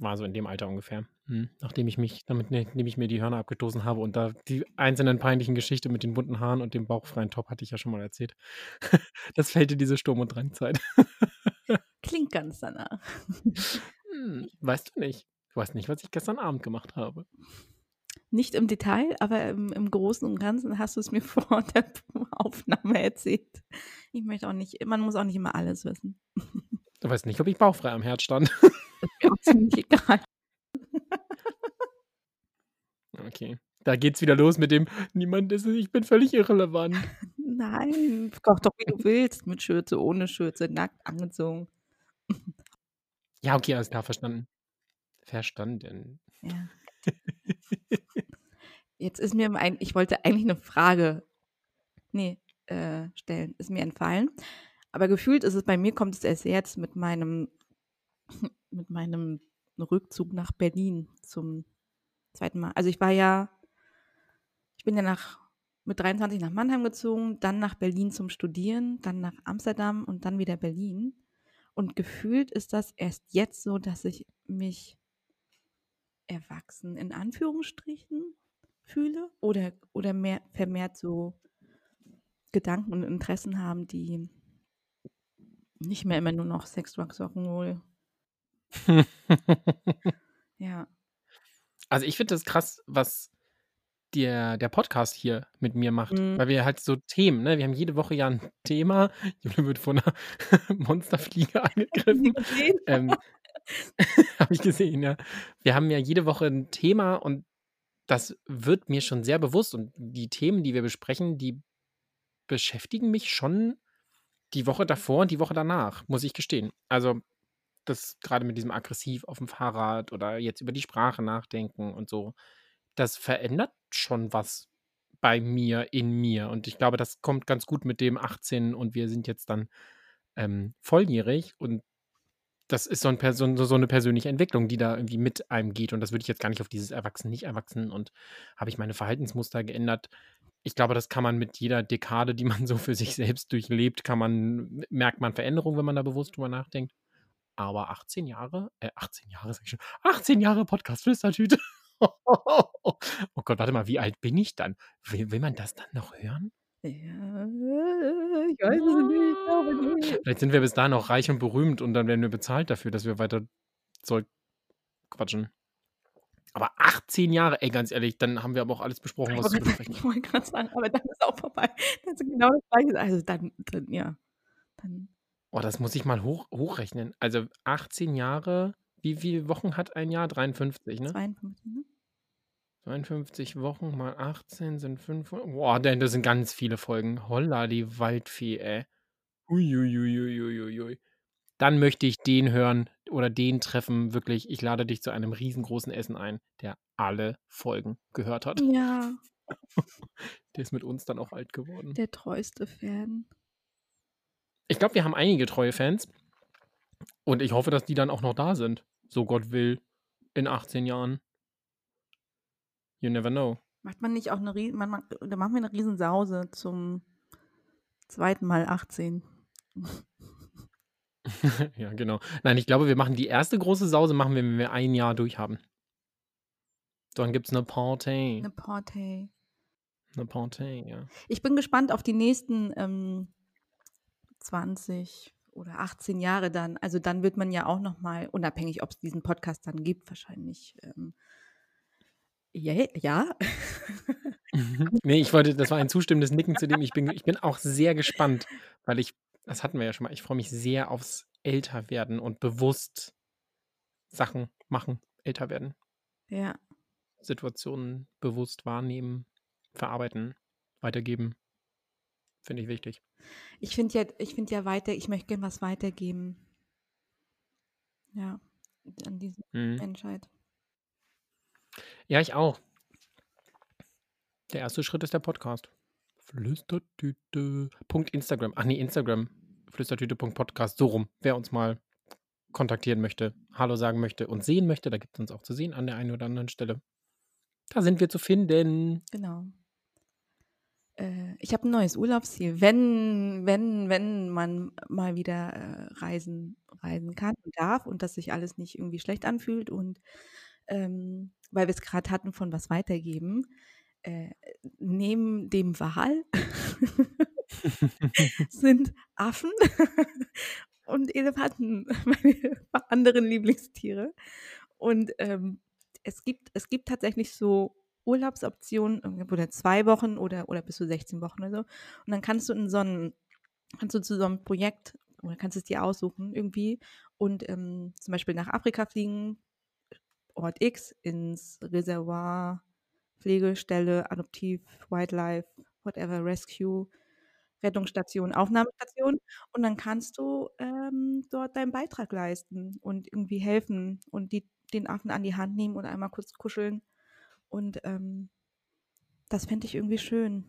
war so in dem Alter ungefähr. Hm. Nachdem ich mich, damit nachdem ich mir die Hörner abgestoßen habe und da die einzelnen peinlichen Geschichten mit den bunten Haaren und dem bauchfreien Top hatte ich ja schon mal erzählt. das fällt in diese Sturm- und Drangzeit. Klingt ganz danach. Hm, weißt du nicht. Du weißt nicht, was ich gestern Abend gemacht habe. Nicht im Detail, aber im, im Großen und Ganzen hast du es mir vor der Aufnahme erzählt. Ich möchte auch nicht, man muss auch nicht immer alles wissen. Du weißt nicht, ob ich bauchfrei am Herd stand. Das ist mir auch ziemlich egal. Okay. Da geht's wieder los mit dem, niemand ist es, ich bin völlig irrelevant. Nein, koch doch wie du willst. Mit Schürze, ohne Schürze, nackt angezogen. Ja, okay, alles klar, verstanden. Verstanden. Ja. Jetzt ist mir ein, ich wollte eigentlich eine Frage, nee, äh, stellen, ist mir entfallen. Aber gefühlt ist es bei mir, kommt es erst jetzt mit meinem, mit meinem Rückzug nach Berlin zum zweiten Mal. Also ich war ja, ich bin ja nach, mit 23 nach Mannheim gezogen, dann nach Berlin zum Studieren, dann nach Amsterdam und dann wieder Berlin. Und gefühlt ist das erst jetzt so, dass ich mich erwachsen in Anführungsstrichen fühle oder, oder mehr, vermehrt so Gedanken und Interessen haben, die nicht mehr immer nur noch Sex, Drugs, Rock'n'Roll. Ja. Also ich finde das krass, was der, der Podcast hier mit mir macht. Mhm. Weil wir halt so Themen, ne? Wir haben jede Woche ja ein Thema. Jule wird von einer Monsterfliege angegriffen. Ähm, Habe ich gesehen, ja. Wir haben ja jede Woche ein Thema und das wird mir schon sehr bewusst. Und die Themen, die wir besprechen, die beschäftigen mich schon die Woche davor und die Woche danach, muss ich gestehen. Also, das gerade mit diesem aggressiv auf dem Fahrrad oder jetzt über die Sprache nachdenken und so, das verändert schon was bei mir, in mir. Und ich glaube, das kommt ganz gut mit dem 18 und wir sind jetzt dann ähm, volljährig und das ist so, ein Person, so eine persönliche Entwicklung, die da irgendwie mit einem geht. Und das würde ich jetzt gar nicht auf dieses Erwachsen, nicht Erwachsen und habe ich meine Verhaltensmuster geändert. Ich glaube, das kann man mit jeder Dekade, die man so für sich selbst durchlebt, kann man, merkt man Veränderungen, wenn man da bewusst drüber nachdenkt. Aber 18 Jahre, äh, 18 Jahre, sag ich schon, 18 Jahre Podcast-Flüstertüte. oh Gott, warte mal, wie alt bin ich dann? Will, will man das dann noch hören? Ja, ich weiß es nicht, ich glaube nicht. Vielleicht sind wir bis dahin auch reich und berühmt und dann werden wir bezahlt dafür, dass wir weiter Zeug quatschen. Aber 18 Jahre, ey, ganz ehrlich, dann haben wir aber auch alles besprochen, was zu wollte besprechen ich wollte gerade sagen, aber dann ist auch vorbei. Das ist genau das Gleiche. Also dann, dann ja, dann Oh, das muss ich mal hoch, hochrechnen. Also 18 Jahre, wie viele Wochen hat ein Jahr? 53, ne? 52, ne? 52 Wochen mal 18 sind 5. Boah, denn das sind ganz viele Folgen. Holla, die Waldfee, ey. Uiuiuiuiui. Dann möchte ich den hören oder den treffen, wirklich. Ich lade dich zu einem riesengroßen Essen ein, der alle Folgen gehört hat. Ja, Der ist mit uns dann auch alt geworden. der treueste Fan. Ich glaube, wir haben einige treue Fans. Und ich hoffe, dass die dann auch noch da sind. So Gott will. In 18 Jahren. You never know. Macht man nicht auch eine Rie man, ma- da machen wir eine Riesensause zum zweiten Mal 18. ja, genau. Nein, ich glaube, wir machen die erste große Sause, machen wir, wenn wir ein Jahr durch haben. Dann gibt es eine Party. Eine Party. Eine Party, ja. Ich bin gespannt auf die nächsten ähm, 20 oder 18 Jahre dann. Also dann wird man ja auch noch mal, unabhängig, ob es diesen Podcast dann gibt, wahrscheinlich. Ähm, ja, ja. nee, ich wollte, das war ein zustimmendes Nicken zu dem. Ich bin, ich bin auch sehr gespannt, weil ich, das hatten wir ja schon mal, ich freue mich sehr aufs Älterwerden und bewusst Sachen machen, älter werden. ja. Situationen bewusst wahrnehmen, verarbeiten, weitergeben. Finde ich wichtig. Ich finde ja, ich finde ja weiter, ich möchte gerne was weitergeben. Ja, an diese Mhm. Menschheit. Ja, ich auch. Der erste Schritt ist der Podcast. Flüstertüte. Punkt Instagram. Ach nee, Instagram. Flüstertüte.podcast. So rum. Wer uns mal kontaktieren möchte, Hallo sagen möchte und sehen möchte, da gibt es uns auch zu sehen an der einen oder anderen Stelle. Da sind wir zu finden. Genau. Äh, ich habe ein neues Urlaubsziel. Wenn, wenn, wenn man mal wieder äh, reisen, reisen kann und darf und dass sich alles nicht irgendwie schlecht anfühlt und ähm, weil wir es gerade hatten von was weitergeben, äh, neben dem Wal sind Affen und Elefanten meine anderen Lieblingstiere. Und ähm, es, gibt, es gibt tatsächlich so Urlaubsoptionen, oder zwei Wochen oder, oder bis zu 16 Wochen oder so. Und dann kannst du in so einem, kannst du zu so einem Projekt oder kannst es dir aussuchen irgendwie und ähm, zum Beispiel nach Afrika fliegen, Ort X, ins Reservoir, Pflegestelle, Adoptiv, Wildlife, whatever, Rescue, Rettungsstation, Aufnahmestation. Und dann kannst du ähm, dort deinen Beitrag leisten und irgendwie helfen und die, den Affen an die Hand nehmen und einmal kurz kuscheln. Und ähm, das fände ich irgendwie schön.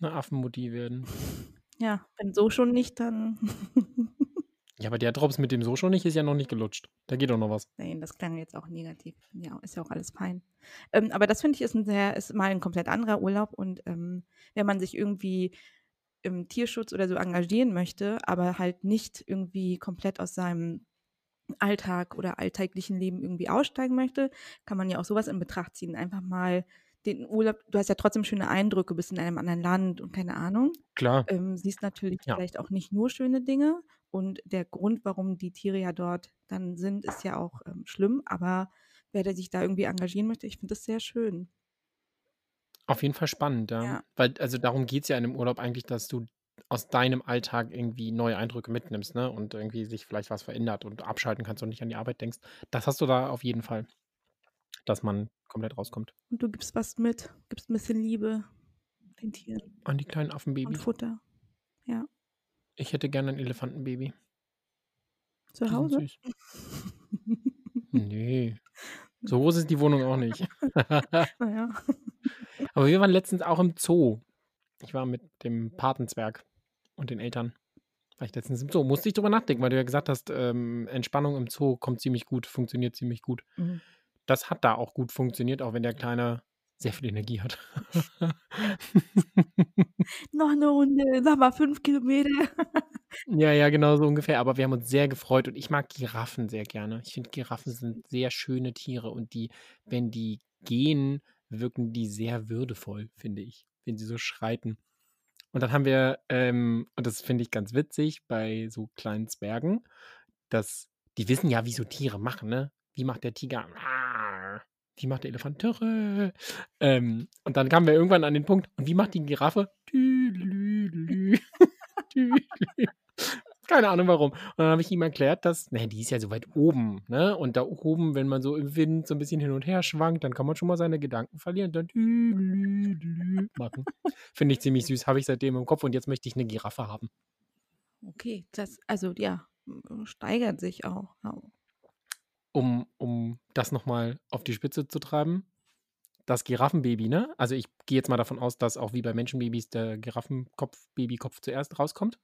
Eine Affenmutti werden. Ja, wenn so schon nicht, dann. Ja, aber der Drops mit dem so schon nicht ist ja noch nicht gelutscht. Da geht doch noch was. Nein, das klang jetzt auch negativ. Ja, ist ja auch alles fein. Ähm, aber das finde ich ist ein sehr, ist mal ein komplett anderer Urlaub und ähm, wenn man sich irgendwie im Tierschutz oder so engagieren möchte, aber halt nicht irgendwie komplett aus seinem Alltag oder alltäglichen Leben irgendwie aussteigen möchte, kann man ja auch sowas in Betracht ziehen. Einfach mal den Urlaub, du hast ja trotzdem schöne Eindrücke, bist in einem anderen Land und keine Ahnung. Klar. Ähm, siehst natürlich Ja. vielleicht auch nicht nur schöne Dinge und der Grund, warum die Tiere ja dort dann sind, ist ja auch ähm, schlimm, aber wer der sich da irgendwie engagieren möchte, ich finde das sehr schön. Auf jeden Fall spannend, ja. Ja. Weil, also darum geht es ja in dem Urlaub eigentlich, dass du aus deinem Alltag irgendwie neue Eindrücke mitnimmst, ne? Und irgendwie sich vielleicht was verändert und abschalten kannst und nicht an die Arbeit denkst. Das hast du da auf jeden Fall. Dass man komplett rauskommt. Und du gibst was mit, gibst ein bisschen Liebe den Tieren An die kleinen und Affenbabys. Futter. Ja, Ich hätte gerne ein Elefantenbaby. zu Die Hause. Nee. So groß ist die Wohnung auch nicht. naja. Aber wir waren letztens auch im Zoo. Ich war mit dem Patenzwerg und den Eltern. War ich letztens im Zoo. Musste ich drüber nachdenken, weil du ja gesagt hast, ähm, Entspannung im Zoo kommt ziemlich gut, funktioniert ziemlich gut. Mhm. Das hat da auch gut funktioniert, auch wenn der Kleine sehr viel Energie hat. Noch eine Runde, sag mal fünf Kilometer. ja, ja, genau so ungefähr. Aber wir haben uns sehr gefreut und ich mag Giraffen sehr gerne. Ich finde, Giraffen sind sehr schöne Tiere und die, wenn die gehen, wirken die sehr würdevoll, finde ich, wenn sie so schreiten. Und dann haben wir, ähm, und das finde ich ganz witzig, bei so kleinen Zwergen, dass die wissen ja, wie so Tiere machen, ne? Wie macht der Tiger? Arr. Wie macht der Elefant? Ähm, und dann kamen wir irgendwann an den Punkt, und wie macht die Giraffe? Tüdelüdelü. Tüdelü. Keine Ahnung warum. Und dann habe ich ihm erklärt, dass, ne, die ist ja so weit oben, ne? Und da oben, wenn man so im Wind so ein bisschen hin und her schwankt, dann kann man schon mal seine Gedanken verlieren und dann tüdelüdelü machen. Finde ich ziemlich süß, habe ich seitdem im Kopf und jetzt möchte ich eine Giraffe haben. Okay, das, also ja, steigert sich auch. Um, um das nochmal auf die Spitze zu treiben, das Giraffenbaby, ne? Also ich gehe jetzt mal davon aus, dass auch wie bei Menschenbabys der Giraffenkopf, Babykopf zuerst rauskommt.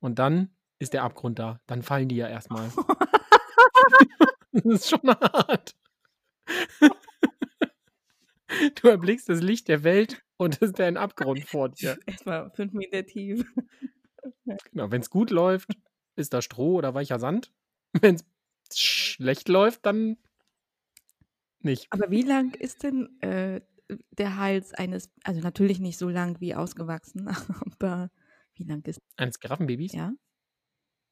Und dann ist der Abgrund da. Dann fallen die ja erstmal. das ist schon hart. Du erblickst das Licht der Welt und es ist ein Abgrund vor dir. Erstmal fünf Meter tief. Genau, wenn es gut läuft, ist da Stroh oder weicher Sand. Wenn es schlecht läuft, dann nicht. Aber wie lang ist denn äh, der Hals eines, also natürlich nicht so lang wie ausgewachsen, aber wie lang ist, Eines Giraffenbabys? ja?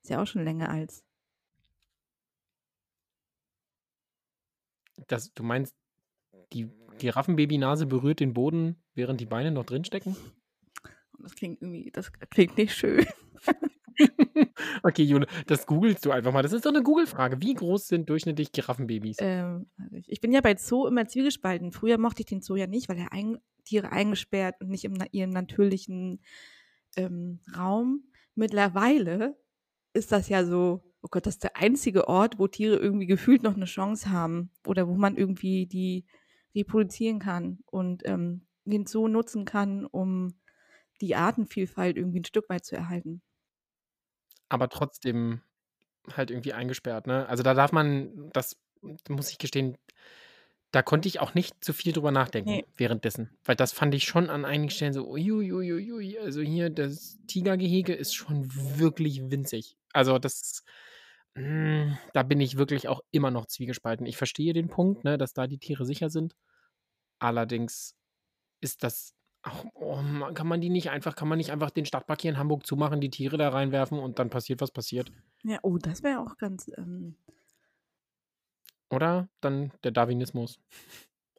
Ist ja auch schon länger als. Das, du meinst, die Giraffenbaby-Nase berührt den Boden, während die Beine noch drinstecken? Das klingt irgendwie, das klingt nicht schön. okay, Jule, das googelst du einfach mal. Das ist doch eine Google-Frage. Wie groß sind durchschnittlich Giraffenbabys? Ähm, also ich, ich bin ja bei Zoo immer zwiegespalten. Früher mochte ich den Zoo ja nicht, weil er ein, Tiere eingesperrt und nicht in ihrem natürlichen ähm, Raum. Mittlerweile ist das ja so, oh Gott, das ist der einzige Ort, wo Tiere irgendwie gefühlt noch eine Chance haben oder wo man irgendwie die reproduzieren kann und ähm, den Zoo nutzen kann, um die Artenvielfalt irgendwie ein Stück weit zu erhalten. Aber trotzdem halt irgendwie eingesperrt, ne? Also da darf man, das muss ich gestehen, da konnte ich auch nicht zu viel drüber nachdenken Nee. währenddessen. Weil das fand ich schon an einigen Stellen so, uiuiuiui, also hier das Tigergehege ist schon wirklich winzig. Also das, mm, da bin ich wirklich auch immer noch zwiegespalten. Ich verstehe den Punkt, ne, dass da die Tiere sicher sind. Allerdings ist das auch, oh, kann man die nicht einfach, kann man nicht einfach den Stadtpark hier in Hamburg zumachen, die Tiere da reinwerfen und dann passiert, was passiert. Ja, oh, das wäre auch ganz. Ähm, Oder? Dann der Darwinismus.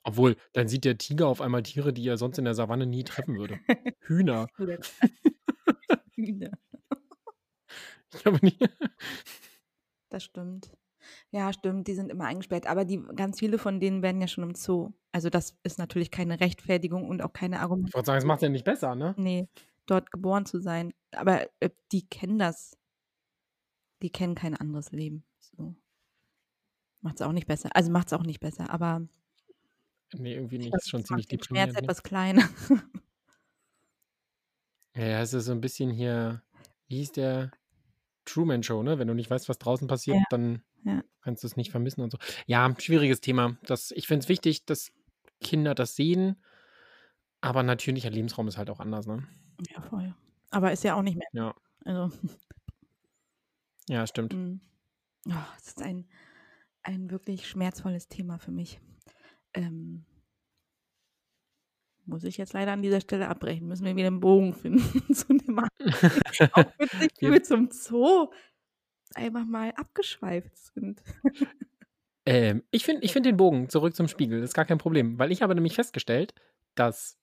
Obwohl, dann sieht der Tiger auf einmal Tiere, die er sonst in der Savanne nie treffen würde. Hühner. Hühner. Ich habe nie. Das stimmt. Ja, stimmt, die sind immer eingesperrt. Aber die, ganz viele von denen werden ja schon im Zoo. Also, das ist natürlich keine Rechtfertigung und auch keine Ich Argumentation. wollte sagen, es macht ja nicht besser, ne? Nee, dort geboren zu sein. Aber äh, die kennen das. Die kennen kein anderes Leben. So. Macht es auch nicht besser. Also macht es auch nicht besser, aber Nee, irgendwie ich nicht. Ist schon das ziemlich den Schmerz deprimierend. Ne? etwas kleiner. Ja, ja, es ist so ein bisschen hier, wie hieß der Truman Show, ne? Wenn du nicht weißt, was draußen passiert, Ja, dann ja. kannst du es nicht vermissen und so. Ja, schwieriges Thema. Das, ich finde es wichtig, dass Kinder das sehen, aber natürlicher Lebensraum ist halt auch anders, ne? Ja, voll. Aber ist ja auch nicht mehr. Ja, Also, ja, stimmt. mm. oh, es ist ein, ein wirklich schmerzvolles Thema für mich. Ähm, muss ich jetzt leider an dieser Stelle abbrechen. Müssen wir wieder einen Bogen finden zu dem. Auch witzig, wie Wir, wir zum Zoo einfach mal abgeschweift sind. ähm, ich finde ich find den Bogen zurück zum Spiegel, das ist gar kein Problem, weil ich habe nämlich festgestellt, dass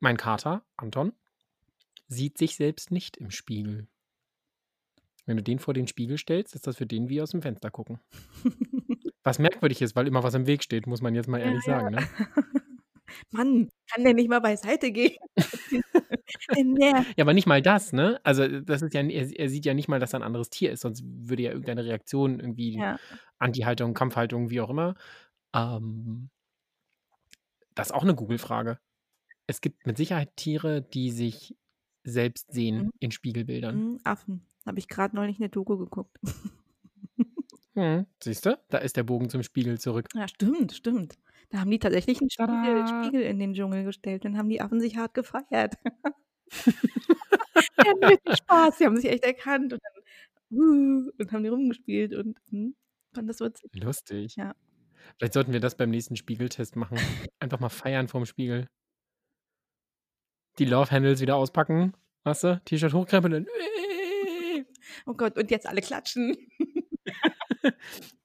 mein Kater, Anton, sieht sich selbst nicht im Spiegel. Wenn du den vor den Spiegel stellst, ist das für den wie aus dem Fenster gucken. Was merkwürdig ist, weil immer was im Weg steht, muss man jetzt mal Ja, ehrlich ja. sagen, ne? Mann, kann der nicht mal beiseite gehen? Ja, aber nicht mal das, ne? Also, das ist ja, er, er sieht ja nicht mal, dass er ein anderes Tier ist, sonst würde ja irgendeine Reaktion, irgendwie Ja. Anti-Haltung, Kampfhaltung, wie auch immer. Ähm, das ist auch eine Google-Frage. Es gibt mit Sicherheit Tiere, die sich selbst sehen Mhm. in Spiegelbildern. Mhm, Affen. Habe ich gerade neulich eine Doku geguckt. Hm, siehst du? Da ist der Bogen zum Spiegel zurück. Ja, stimmt, stimmt. Da haben die tatsächlich einen Spiegel! Spiegel in den Dschungel gestellt und haben die Affen sich hart gefeiert. Die hatten richtig Spaß, die haben sich echt erkannt und dann uh, und haben die rumgespielt und hm, fand das witzig. Lustig. Ja. Vielleicht sollten wir das beim nächsten Spiegeltest machen. Einfach mal feiern vorm Spiegel. Die Love Handles wieder auspacken. Weißt du? T-Shirt hochkrempeln. Oh Gott, und jetzt alle klatschen.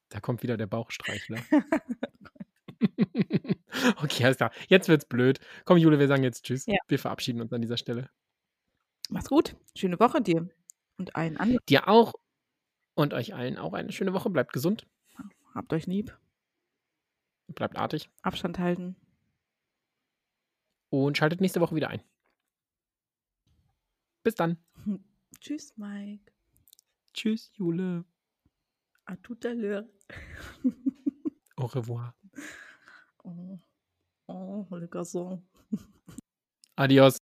Da kommt wieder der Bauchstreichler. okay, alles klar. Jetzt wird's blöd. Komm, Jule, wir sagen jetzt Tschüss. Ja. Wir verabschieden uns an dieser Stelle. Mach's gut. Schöne Woche dir und allen anderen. Dir auch und euch allen auch eine schöne Woche. Bleibt gesund, Habt euch lieb. bleibt artig Abstand halten. und schaltet nächste Woche wieder ein. Bis dann. Tschüss, Mike. Tschüss, Jule. À tout à l'heure. Au revoir. Oh, oh, le garçon. Adios.